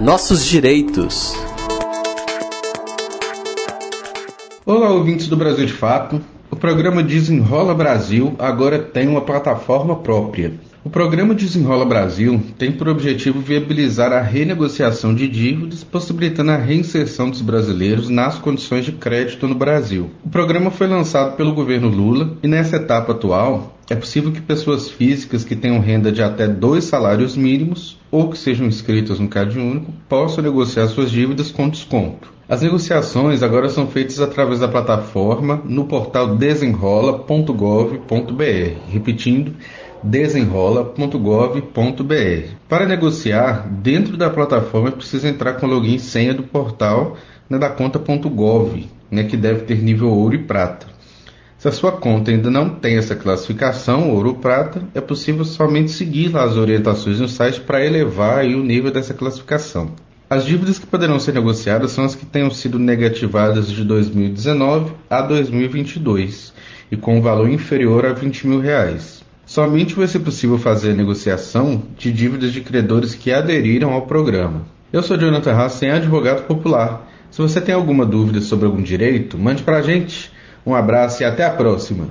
Nossos direitos. Olá, ouvintes do Brasil de Fato. O programa Desenrola Brasil agora tem uma plataforma própria. O programa Desenrola Brasil tem por objetivo viabilizar a renegociação de dívidas, possibilitando a reinserção dos brasileiros nas condições de crédito no Brasil. O programa foi lançado pelo governo Lula e nessa etapa atual é possível que pessoas físicas que tenham renda de até dois salários mínimos ou que sejam inscritas no Cade Único possam negociar suas dívidas com desconto. As negociações agora são feitas através da plataforma no portal desenrola.gov.br. Repetindo, desenrola.gov.br. Para negociar, dentro da plataforma preciso entrar com login e senha do portal né, da conta.gov, né, que deve ter nível ouro e prata. Se a sua conta ainda não tem essa classificação, ouro ou prata, é possível somente seguir as orientações no site para elevar aí, o nível dessa classificação. As dívidas que poderão ser negociadas são as que tenham sido negativadas de 2019 a 2022 e com um valor inferior a 20 mil reais. Somente vai ser possível fazer a negociação de dívidas de credores que aderiram ao programa. Eu sou Jonathan Hassen, advogado popular. Se você tem alguma dúvida sobre algum direito, mande para a gente. Um abraço e até a próxima!